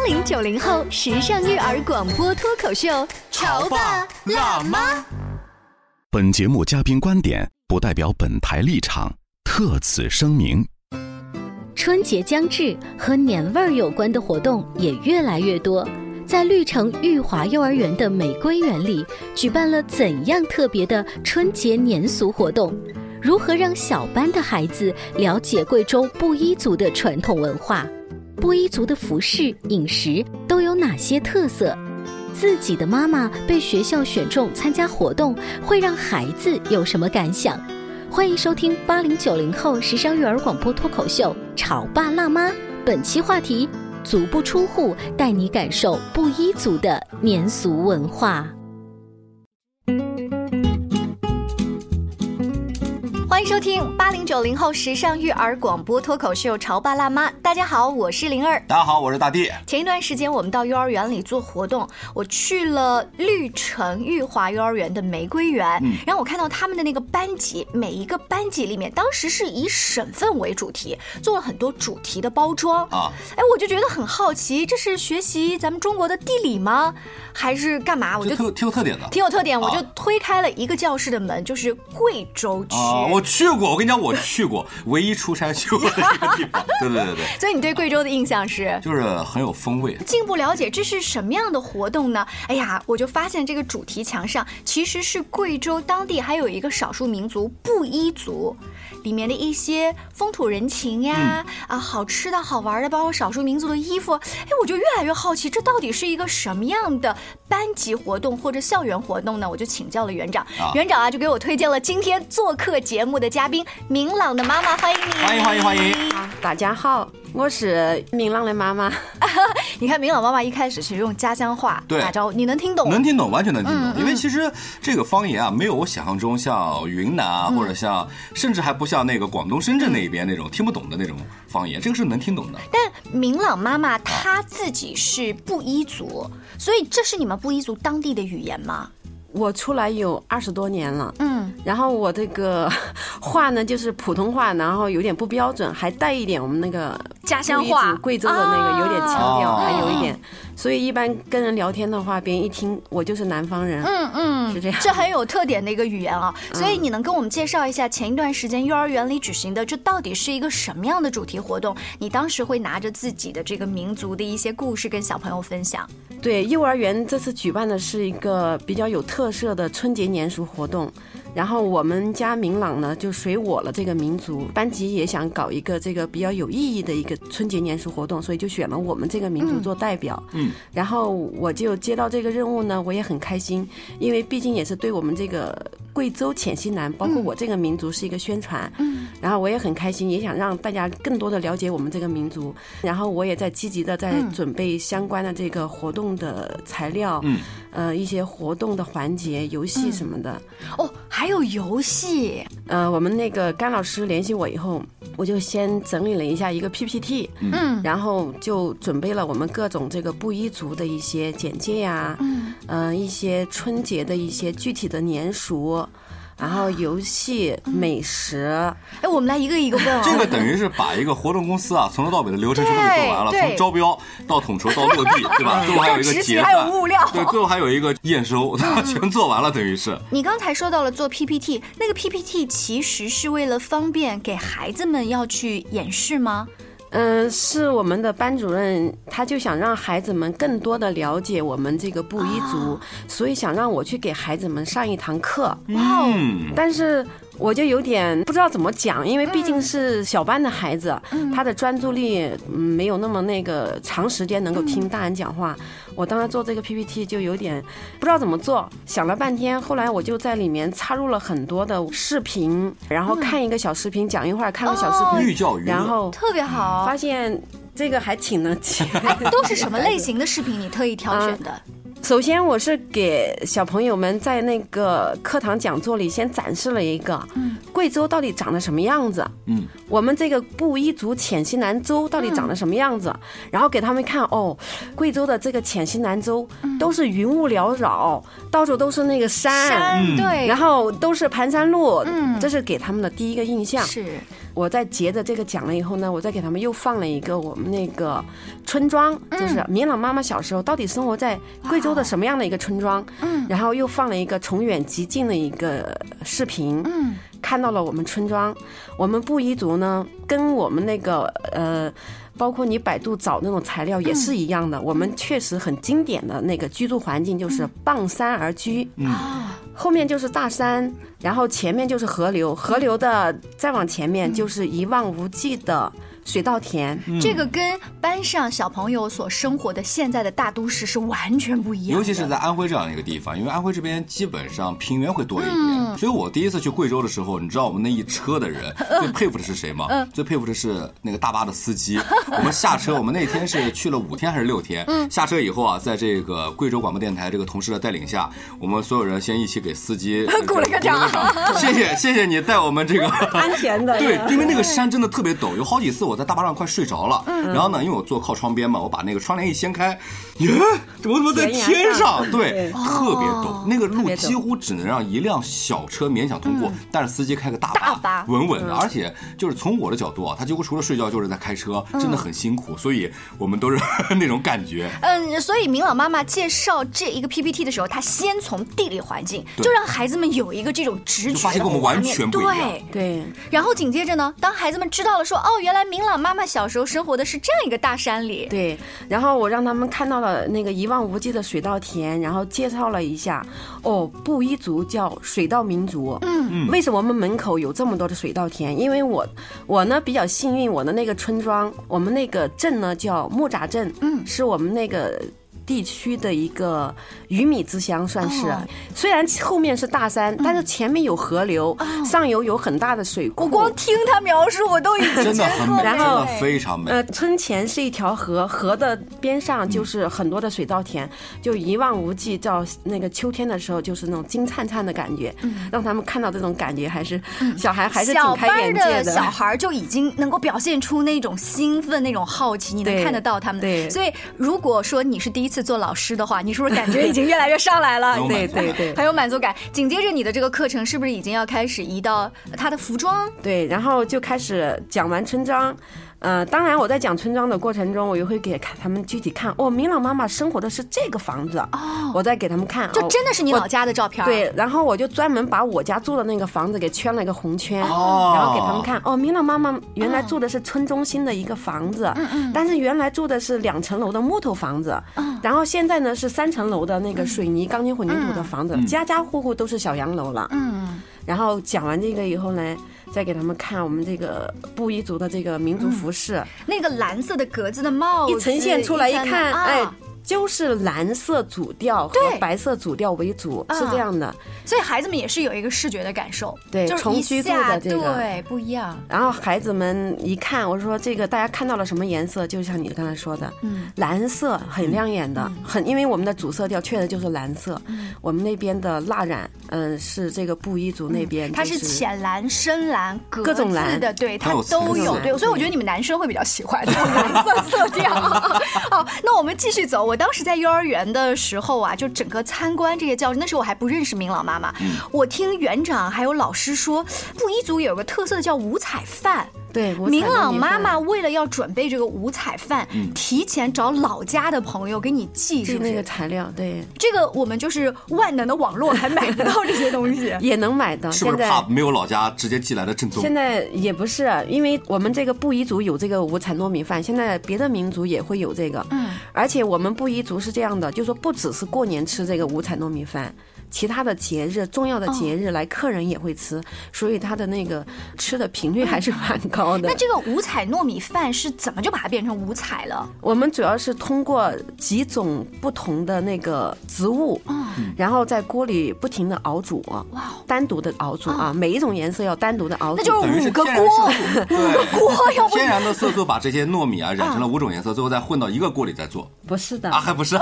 八零九零后时尚育儿广播脱口秀，潮爸辣妈。本节目嘉宾观点不代表本台立场，特此声明。春节将至，和年味儿有关的活动也越来越多。在绿城裕华幼儿园的玫瑰园里，举办了怎样特别的春节年俗活动？如何让小班的孩子了解贵州布依族的传统文化？布依族的服饰、饮食都有哪些特色？自己的妈妈被学校选中参加活动，会让孩子有什么感想？欢迎收听八零九零后时尚育儿广播脱口秀《潮爸辣妈》，本期话题：足不出户带你感受布依族的年俗文化。欢迎收听八零九零后时尚育儿广播脱口秀《潮爸辣妈》。大家好，我是灵儿。大家好，我是大地。前一段时间我们到幼儿园里做活动，我去了绿城裕华幼儿园的玫瑰园，嗯然后我看到他们的那个班级，每一个班级里面，当时是以省份为主题，做了很多主题的包装啊。哎，我就觉得很好奇，这是学习咱们中国的地理吗？还是干嘛？我就挺有挺有特点的。挺有特点，我就啊推开了一个教室的门，就是贵州区。啊，我去过，我跟你讲，我去过，唯一出差去过的一个地方。对对对对，所以你对贵州的印象是？就是很有风味。进一步了解这是什么样的活动呢？哎呀，我就发现这个主题墙上其实是贵州当地还有一个少数民族布依族，里面的一些风土人情呀，啊，好吃的好玩的，包括少数民族的衣服。哎，我就越来越好奇，这到底是一个什么样的班级活动或者校园活动呢？我就请教了园长，啊园长啊就给我推荐了今天做客节目的嘉宾明朗的妈妈，欢迎你，欢迎欢迎欢迎！大家好，我是明朗的妈妈。你看明朗妈妈一开始是用家乡话打招呼，你能听懂？能听懂，完全能听嗯懂。因为其实这个方言啊，没有我想象中像云南啊，或者像，甚至还不像那个广东深圳那边那种听不懂的那种方言，这个是能听懂的。但明朗妈妈她自己是布依族，所以这是你们布依族当地的语言吗？我出来有二十多年了，嗯，然后我这个 话呢就是普通话，然后有点不标准，还带一点我们那个家乡话。贵州的那个有点腔调，啊还有一点，所以一般跟人聊天的话，别人一听我就是南方人，嗯嗯，是这样这很有特点的一个语言啊。所以你能跟我们介绍一下前一段时间幼儿园里举行的这到底是一个什么样的主题活动？你当时会拿着自己的这个民族的一些故事跟小朋友分享。对，幼儿园这次举办的是一个比较有特色的春节年俗活动，然后我们家明朗呢就随我了这个民族，班级也想搞一个这个比较有意义的一个春节年俗活动，所以就选了我们这个民族做代表。嗯，然后我就接到这个任务呢，我也很开心，因为毕竟也是对我们这个贵州黔西南，包括我这个民族是一个宣传。嗯，然后我也很开心，也想让大家更多的了解我们这个民族。然后我也在积极的在嗯准备相关的这个活动的材料，嗯，呃，一些活动的环节、游戏什么的。哦，还有游戏，呃，我们那个甘老师联系我以后，我就先整理了一下一个 PPT，嗯然后就准备了我们各种这个布依族的一些简介呀，嗯，呃，一些春节的一些具体的年俗。然后游戏、美食，哎，我们来一个一个问啊。这个等于是把一个活动公司啊，从头到尾的流程全部给做完了，从招标到统筹到落地，对吧？最后还有一个结算还有，物料对，最后还有一个验收，全做完了，等于是。你刚才说到了做 PPT，那个 PPT 其实是为了方便给孩子们要去演示吗？嗯，是我们的班主任，他就想让孩子们更多的了解我们这个布依族，所以想让我去给孩子们上一堂课。哇哦，嗯，但是我就有点不知道怎么讲，因为毕竟是小班的孩子，他的专注力嗯没有那么那个长时间能够听大人讲话。我当时做这个 PPT 就有点不知道怎么做，想了半天，后来我就在里面插入了很多的视频，然后看一个小视频讲一会儿，看个小视频，寓教于乐。然后特别好。发现这个还挺能记。哎，都是什么类型的视频？你特意挑选的？首先，我是给小朋友们在那个课堂讲座里先展示了一个，贵州到底长得什么样子？嗯，我们这个布依族浅西南州到底长得什么样子？然后给他们看，哦，贵州的这个浅西南州都是云雾缭绕，到处都是那个山，山对，然后都是盘山路，嗯，这是给他们的第一个印象。是我在接着这个讲了以后呢，我再给他们又放了一个我们那个村庄，就是明朗妈妈小时候到底生活在贵州的什么样的一个村庄，嗯，然后又放了一个从远及近的一个视频，嗯，看到了我们村庄，我们布依族呢，跟我们那个呃。包括你百度找那种材料也是一样的，我们确实很经典的那个居住环境就是傍山而居，啊，后面就是大山，然后前面就是河流，河流的再往前面就是一望无际的水稻田。这个跟班上小朋友所生活的现在的大都市是完全不一样的，尤其是在安徽这样一个地方，因为安徽这边基本上平原会多一点，所以我第一次去贵州的时候，你知道我们那一车的人 最佩服的是谁吗？最佩服的是那个大巴的司机。我们下车，我们那天是去了五天还是六天？下车以后啊，在这个贵州广播电台这个同事的带领下，我们所有人先一起给司机 鼓了个掌，谢谢谢谢你带我们这个安全的。对，因为那个山真的特别陡，有好几次我在大巴上快睡着了。然后呢，因为我坐靠窗边嘛，我把那个窗帘一掀开，耶，我怎么在天上？对，特别陡，那个路几乎只能让一辆小车勉强通过，但是司机开个大大巴。稳稳的，而且就是从我的角度啊，他几乎除了睡觉就是在开车，真的很辛苦，所以我们都是 那种感觉。嗯，所以明朗妈妈介绍这一个 PPT 的时候，她先从地理环境，就让孩子们有一个这种直觉就发现跟我们完全不一样。对。对，然后紧接着呢，当孩子们知道了说，哦，原来明朗妈妈小时候生活的是这样一个大山里，对，然后我让他们看到了那个一望无际的水稻田，然后介绍了一下，哦，布依族叫水稻民族。嗯嗯，为什么我们门口有这么多的水稻田？因为我我呢比较幸运，我的那个村庄，我们那个镇呢叫木扎镇，嗯，是我们那个。地区的一个鱼米之乡，算是。哦虽然后面是大山，但是前面有河流，上游有很大的水库。我光听他描述，我都已经真的很美，然后真的非常美。呃，村前是一条河，河的边上就是很多的水稻田，就一望无际。到那个秋天的时候，就是那种金灿灿的感觉，让他们看到这种感觉，还是小孩还是挺开眼界的界小孩就已经能够表现出那种兴奋、那种好奇，你能看得到他们的。对所以如果说你是第一次做老师的话，你是不是感觉已经越来越上来了？对对对很有满足感。紧接着你的这个课程是不是已经要开始移到他的服装？对，然后就开始讲完村庄。呃，当然我在讲村庄的过程中，我也会给看他们具体看哦，明朗妈妈生活的是这个房子哦，我再给他们看，哦就真的是你老家的照片儿？对，然后我就专门把我家住的那个房子给圈了一个红圈，哦然后给他们看。哦，明朗妈妈原来住的是村中心的一个房子，但是原来住的是两层楼的木头房子，然后现在呢是三层楼的那个水泥钢筋混凝土的房子，家家户户都是小洋楼了。嗯，然后讲完这个以后呢，再给他们看我们这个布依族的这个民族服饰，那个蓝色的格子的帽子一呈现出来一看，啊哎。就是蓝色主调和对白色主调为主，是啊这样的。所以孩子们也是有一个视觉的感受，对就是一重居住的这个对不一样。然后孩子们一看，我说这个大家看到了什么颜色？就像你刚才说的，嗯，蓝色很亮眼的，很因为我们的主色调确实就是蓝色。嗯我们那边的蜡染，嗯、是这个布依族那边、它就是浅蓝、深蓝、格各种蓝子的，对，它都有。对，所以我觉得你们男生会比较喜欢这种蓝色色调。好，那我们继续走。我当时在幼儿园的时候啊，就整个参观这些教室，那时候我还不认识明朗妈妈。我听园长还有老师说，布依族有个特色的叫五彩饭。对明朗妈妈为了要准备这个五彩饭，提前找老家的朋友给你寄，是那个？材料，对，这个我们就是万能的网络还买得到这些东西。也能买到。是不是现在怕没有老家直接寄来的正宗？现在也不是，因为我们这个布依族有这个五彩糯米饭，现在别的民族也会有这个。嗯，而且我们布依族是这样的，就说不只是过年吃这个五彩糯米饭。其他的节日、重要的节日来，客人也会吃，所以它的那个吃的频率还是蛮高的。那。这个五彩糯米饭是怎么就把它变成五彩了？我们主要是通过几种不同的那个植物，然后在锅里不停的熬煮，哇，单独的熬煮啊，每一种颜色要单独的熬煮，那就是五个锅，五个锅，要不天然的色素把这些糯米啊染成了五种颜色，最后再混到一个锅里再做。不是的。啊，还不是？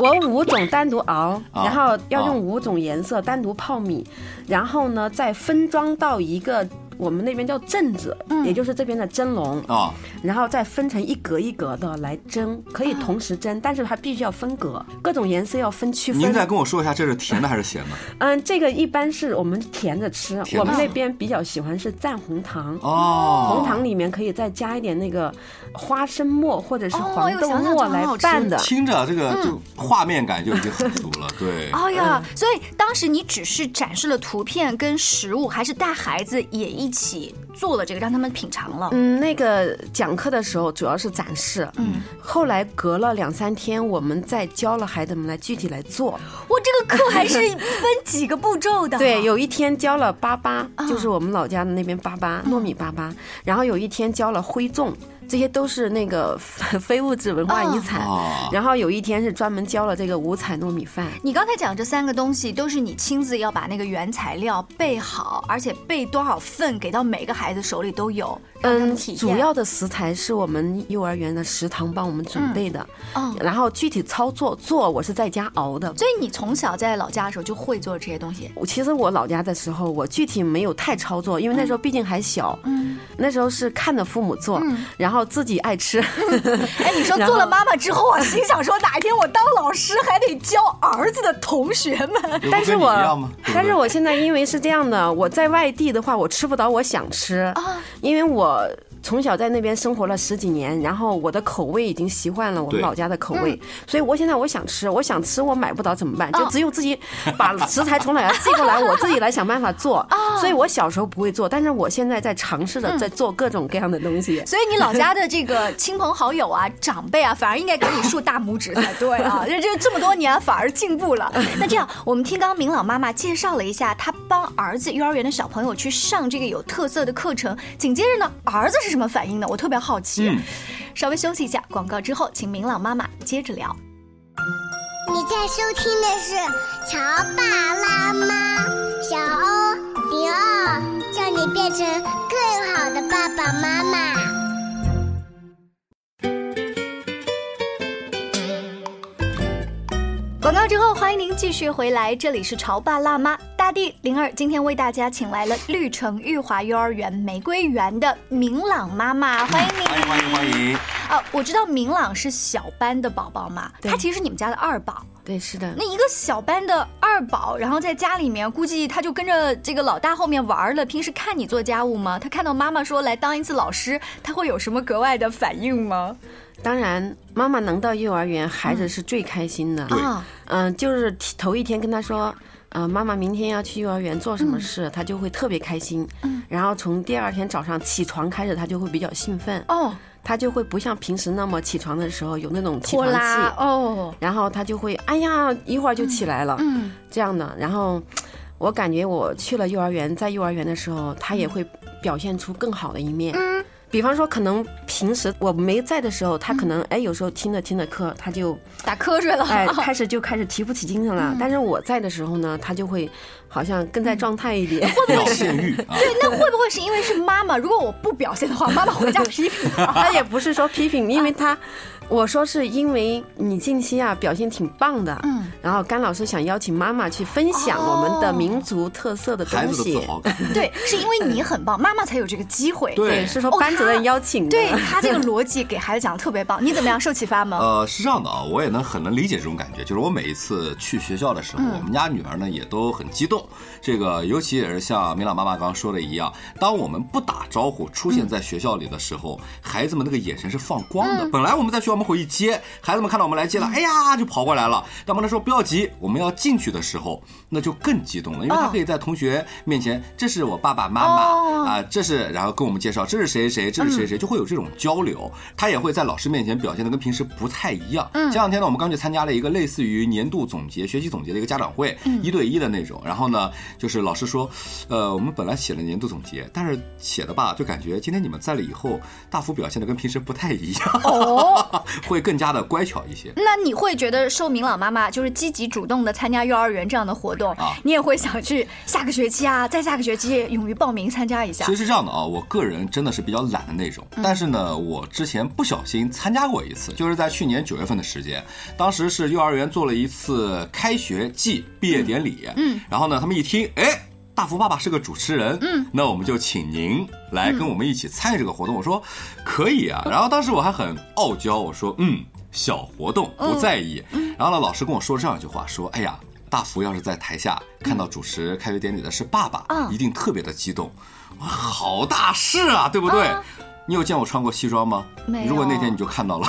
我五种单独熬，啊。然后要用五种颜色单独泡米，然后呢再分装到一个我们那边叫镇子，也就是这边的蒸笼，啊，然后再分成一格一格的来蒸，可以同时蒸，但是它必须要分格，各种颜色要分区分。您再跟我说一下，这是甜的还是咸的？嗯，这个一般是我们甜着吃，我们那边比较喜欢是蘸红糖。哦，红糖里面可以再加一点那个花生末或者是哦黄豆末来拌的。听着这个就画面感就已经很足了，对。哎呀，所以当时你只是展示了图片跟实物，还是带孩子也一起做了这个，让他们品尝了？嗯，那个讲课的时候主要是展示，嗯，后来隔了两三天，我们再教了孩子们来具体来做。我这个课还是分几个步骤的。对，有一天教了粑粑，啊就是我们老家的那边粑粑，糯米粑粑。然后有一天教了灰粽，这些都是那个 非物质文化遗产。哦然后有一天是专门教了这个五彩糯米饭。你刚才讲这三个东西，都是你亲自要把那个原材料备好，而且备多少份给到每个孩子手里都有，嗯。主要的食材是我们幼儿园的食堂帮我们准备的，嗯然后具体操作做我是在家熬的。所以你从小在老家的时候就会做这些东西。我其实我老家的时候，我具体没有太操作，因为那时候毕竟还小，嗯，那时候是看着父母做，然后自己爱吃。哎，你说 做了妈妈之后啊，心想说哪一天我当老师还得教儿子的同学们。但是我但是我现在因为是这样的，我在外地的话，我吃不到我想吃，因为我。从小在那边生活了十几年，然后我的口味已经习惯了我们老家的口味，所以我现在我想吃，我想吃我买不到怎么办？就哦只有自己把食材从老家寄过来，我自己来想办法做。所以我小时候不会做，但是我现在在尝试着在做各种各样的东西。所以你老家的这个亲朋好友啊、长辈啊，反而应该给你竖大拇指才对啊！这 这这么多年反而进步了。那这样，我们听刚刚明老妈妈介绍了一下，她帮儿子幼儿园的小朋友去上这个有特色的课程，紧接着呢，儿子是什么反应呢？我特别好奇。嗯稍微休息一下，广告之后，请明朗妈妈接着聊。你在收听的是《潮爸辣妈》，小欧零二，叫你变成更好的爸爸妈妈。广告之后，欢迎您继续回来，这里是潮爸辣妈大地灵儿，今天为大家请来了绿城玉华幼儿园玫瑰园的明朗妈妈，欢迎你。欢迎欢迎欢迎！啊，我知道明朗是小班的宝宝嘛，对他其实是你们家的二宝。对，是的。那一个小班的二宝，然后在家里面，估计他就跟着这个老大后面玩了。平时看你做家务吗？他看到妈妈说来当一次老师，他会有什么格外的反应吗？当然，妈妈能到幼儿园，孩子是最开心的。对啊，嗯，就是头一天跟他说，呃，妈妈明天要去幼儿园做什么事，他就会特别开心。嗯，然后从第二天早上起床开始，他就会比较兴奋，哦，他就会不像平时那么起床的时候有那种起床气，哦，然后他就会哎呀一会儿就起来了，嗯，这样的。然后我感觉我去了幼儿园，在幼儿园的时候，他也会表现出更好的一面。嗯比方说，可能平时我没在的时候，他可能哎，有时候听着听着课，他就打瞌睡了。哎，开始就开始提不起精神了。但是我在的时候呢，他就会好像更在状态一点。会不会是，对，那会不会是因为是妈妈？如果我不表现的话，妈妈回家 批评我。他也不是说批评，因为他，我说是因为你近期啊表现挺棒的，嗯，然后甘老师想邀请妈妈去分享我们的民族特色的东西。对，是因为你很棒，妈妈才有这个机会。对是说哦班主任邀请的。对他这个逻辑给孩子讲的特别棒，你怎么样？受启发吗？呃，是这样的啊，我也能很能理解这种感觉。就是我每一次去学校的时候，我们家女儿呢也都很激动。这个尤其也是像明朗妈妈刚刚说的一样，当我们不打招呼出现在学校里的时候，孩子们那个眼神是放光的。本来我们在学校门口一接，孩子们看到我们来接了，哎呀就跑过来了。但我们说不要急，我们要进去的时候，那就更激动了，因为他可以在同学面前，这是我爸爸妈哦妈啊，这是然后跟我们介绍这是谁谁，这是谁谁，就会有这种交流。他也会在老师面前表现的跟平时不太一样。前两天呢，我们刚去参加了一个类似于年度总结、学习总结的一个家长会，一对一的那种。然后呢，就是老师说，呃，我们本来写了年度总结，但是写的吧，就感觉今天你们在了以后，大幅表现的跟平时不太一样。哦，会更加的乖巧一些。那你会觉得受明朗妈妈就是积极主动的参加幼儿园这样的活动，啊你也会想去下个学期啊，再下个学期勇于报名参加一下其实？是这样的啊，我个人真的是比较懒的那种，但是呢，我之前不小心参加过一次，就是在去年九月份的时间，当时是幼儿园做了一次开学季毕业典礼，嗯，然后呢，他们一听，哎。大福爸爸是个主持人，嗯，那我们就请您来跟我们一起参与这个活动。我说可以啊，然后当时我还很傲娇，我说嗯，小活动不在意。然后呢，老师跟我说这样一句话，说哎呀，大福要是在台下看到主持开学典礼的是爸爸，嗯一定特别的激动。哇，好大事啊，对不对？你有见我穿过西装吗？没有如果那天你就看到了，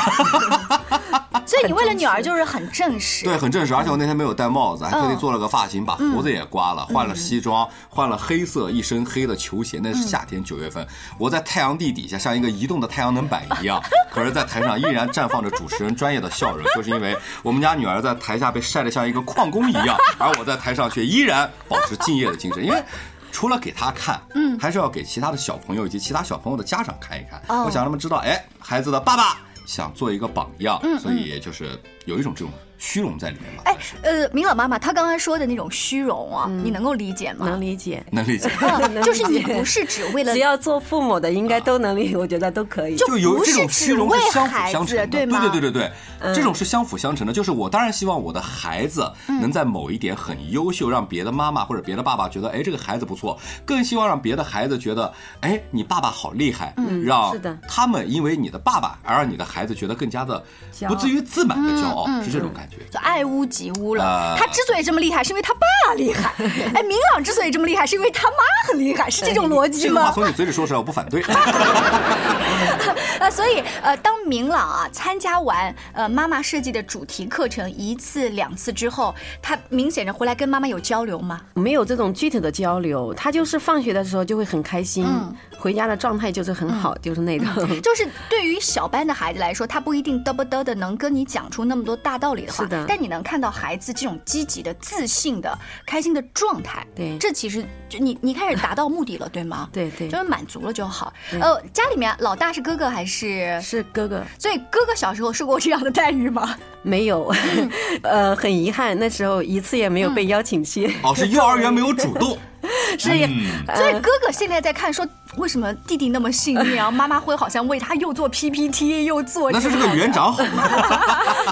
所以你为了女儿就是很正式。对，很正式。而且我那天没有戴帽子，还特地做了个发型，把胡子也刮了，换了西装，换了黑色一身黑的球鞋。那是夏天九月份，我在太阳地底下像一个移动的太阳能板一样，可是，在台上依然绽放着主持人专业的笑容，就是因为我们家女儿在台下被晒得像一个矿工一样，而我在台上却依然保持敬业的精神，因为。除了给她看，嗯，还是要给其他的小朋友以及其他小朋友的家长看一看。哦我想让他们知道，哎，孩子的爸爸想做一个榜样，所以就是有一种这种虚荣在里面吗。哎，呃，明老妈妈她刚刚说的那种虚荣啊，你能够理解吗？能理解。能理解。嗯就是你不是只为了只要做父母的，应该都能理，我觉得都可以。就就有不是这种虚荣是相辅相成的，对吗对对对对对，这种是相辅相成的。就是我当然希望我的孩子能在某一点很优秀，让别的妈妈或者别的爸爸觉得，哎，这个孩子不错。更希望让别的孩子觉得，哎，你爸爸好厉害，让是的他们因为你的爸爸而让你的孩子觉得更加的不至于自满的骄傲，是这种感觉。就爱屋及乌了。啊他之所以这么厉害，是因为他爸厉害。哎，明朗之所以这么厉害，是因为他妈很厉害，是这种逻辑吗？这个话从你嘴里说出来，我不反对。呃，所以呃，当明朗啊参加完呃妈妈设计的主题课程一次两次之后，他明显着回来跟妈妈有交流吗？没有这种具体的交流，他就是放学的时候就会很开心，嗯回家的状态就是很好，就是那种。就是对于小班的孩子来说，他不一定嘚不嘚的能跟你讲出那么多大道理的话，是的但你能看到孩子这种积极的、自信的、开心的状态，对这其实就你你开始达到目的了，对吗？对对就是满足了就好。对呃，家里面老大是哥哥还是？是哥哥所以哥哥小时候受过这样的待遇吗？没有，呃，很遗憾，那时候一次也没有被邀请去。哦，是幼儿园没有主动，所以，所以哥哥现在在看说，为什么弟弟那么幸运啊？妈妈会好像为他又做 PPT 又做那是这个园长好。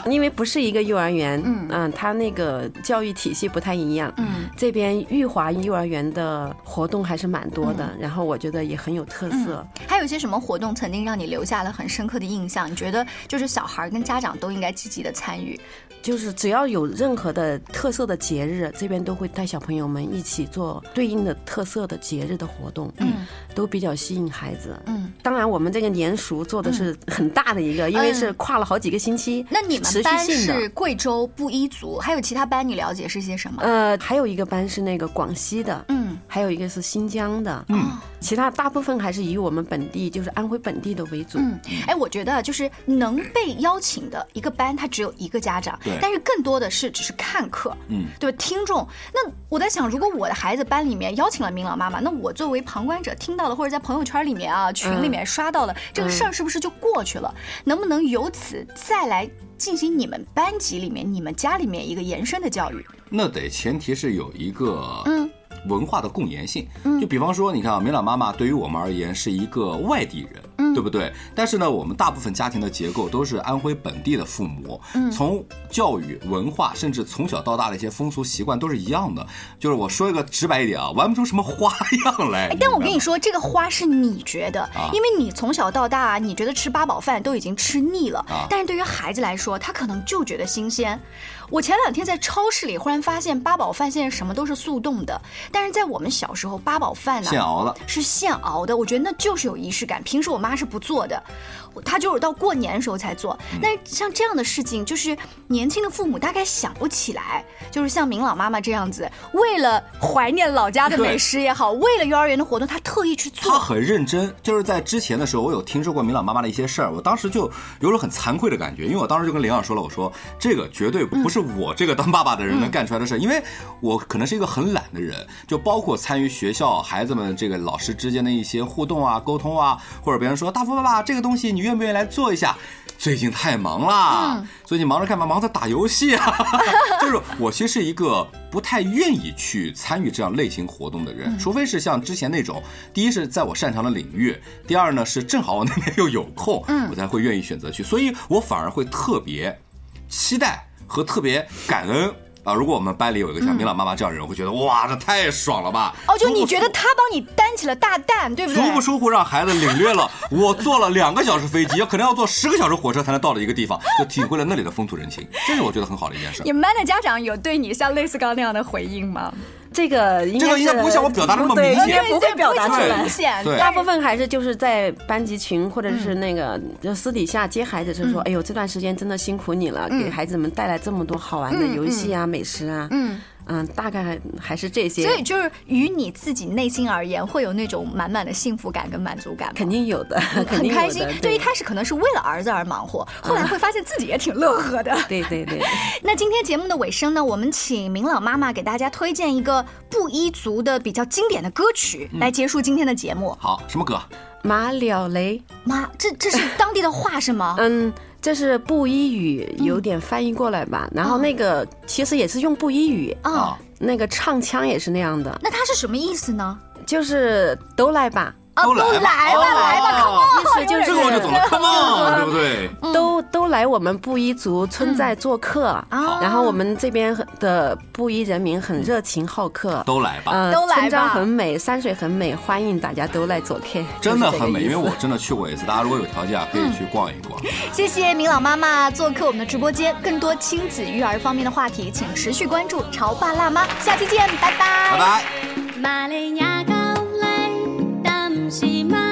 因为不是一个幼儿园，嗯，他那个教育体系不太一样，嗯，这边裕华幼儿园的活动还是蛮多的，然后我觉得也很有特色。还有一些什么活动曾经让你留下了很深刻的印象？你觉得就是小孩跟家长都应该积极的参与？就是只要有任何的特色的节日，这边都会带小朋友们一起做对应的特色的节日的活动，嗯，都比较吸引孩子，嗯。当然，我们这个年俗做的是很大的一个，因为是跨了好几个星期，那你们班性的是。贵州布依族，还有其他班你了解是些什么？呃，还有一个班是那个广西的，嗯，还有一个是新疆的，嗯，其他大部分还是以我们本地，就是安徽本地的为主。嗯，哎，我觉得就是能被邀请的一个班，它只有一个家长，对但是更多的是只是看客，嗯，对吧？听众。那我在想，如果我的孩子班里面邀请了明朗妈妈，那我作为旁观者听到了，或者在朋友圈里面啊、群里面刷到了、这个事儿，是不是就过去了？能不能由此再来进行你们班级里面、你们家里面一个延伸的教育？那得前提是有一个嗯文化的共延性。就比方说，你看啊，梅朗妈妈对于我们而言是一个外地人，对不对？但是呢，我们大部分家庭的结构都是安徽本地的父母，从教育、文化，甚至从小到大的一些风俗习惯都是一样的。就是我说一个直白一点啊，玩不出什么花样来。哎，但我跟你说，这个花是你觉得，啊因为你从小到大，你觉得吃八宝饭都已经吃腻了，啊但是对于孩子来说，他可能就觉得新鲜。我前两天在超市里忽然发现，八宝饭现在什么都是速冻的，但是在我们小时候，八宝饭呢现熬的。是现熬的，我觉得那就是有仪式感。平时我妈是不做的，她就是到过年的时候才做。嗯但是像这样的事情，就是年轻的父母大概想不起来。就是像明朗妈妈这样子，为了怀念老家的美食也好，为了幼儿园的活动，他特意去做他。很认真，就是在之前的时候，我有听说过明朗妈妈的一些事儿，我当时就有种很惭愧的感觉，因为我当时就跟林朗说了，我说这个绝对不是我这个当爸爸的人能干出来的事儿，因为我可能是一个很懒的人，就包括参与学校孩子们这个老师之间的一些互动啊、沟通啊，或者别人说大福爸爸这个东西你愿不愿意来做一下？最近太忙啦，最近忙着干嘛？忙着打游戏啊。就是我其实是一个不太愿意去参与这样类型活动的人，除非是像之前那种，第一是在我擅长的领域，第二呢是正好我那边又有空，我才会愿意选择去。所以我反而会特别期待和特别感恩。啊，如果我们班里有一个像明朗妈妈这样的人，我会觉得哇，这太爽了吧！哦，就你觉得他帮你担起了大担，对不对？足不出户让孩子领略了我坐了两个小时飞机，可能要坐十个小时火车才能到的一个地方，就体会了那里的风土人情，这是我觉得很好的一件事。你们班的家长有对你像类似刚刚那样的回应吗？这个应该这个应该不会像我表达的那么对明显。应该不会表达出对来明。显。大部分还是就是在班级群或者是那个就私底下接孩子，就说：“哎呦，这段时间真的辛苦你了，给孩子们带来这么多好玩的游戏啊、美食啊。”嗯嗯，大概还是这些。所以就是与你自己内心而言，会有那种满满的幸福感跟满足感，肯定有的，肯很开心。就，一开始可能是为了儿子而忙活，后来会发现自己也挺乐呵的。对对对，那今天节目的尾声呢，我们请明朗妈妈给大家推荐一个布依族的比较经典的歌曲，来结束今天的节目。好，什么歌？马了雷，马，这这是当地的话是吗？嗯，这是布依语，有点翻译过来吧。然后那个其实也是用布依语，啊，那个唱腔也是那样的，那它是什么意思呢？就是都来吧，啊，都来吧来吧！意思就是这个我就懂了，Come on，对不对？都都来我们布依族村寨做客，啊然后我们这边的布依人民很热情好客，都来吧，呃都来吧村庄很美，山水很美，欢迎大家都来做客，真的很美，因为我真的去过一次，大家如果有条件啊，可以去逛一逛。谢谢明朗妈妈做客我们的直播间，更多亲子育儿方面的话题，请持续关注潮爸辣妈，下期见，拜拜拜拜。玛利亚。the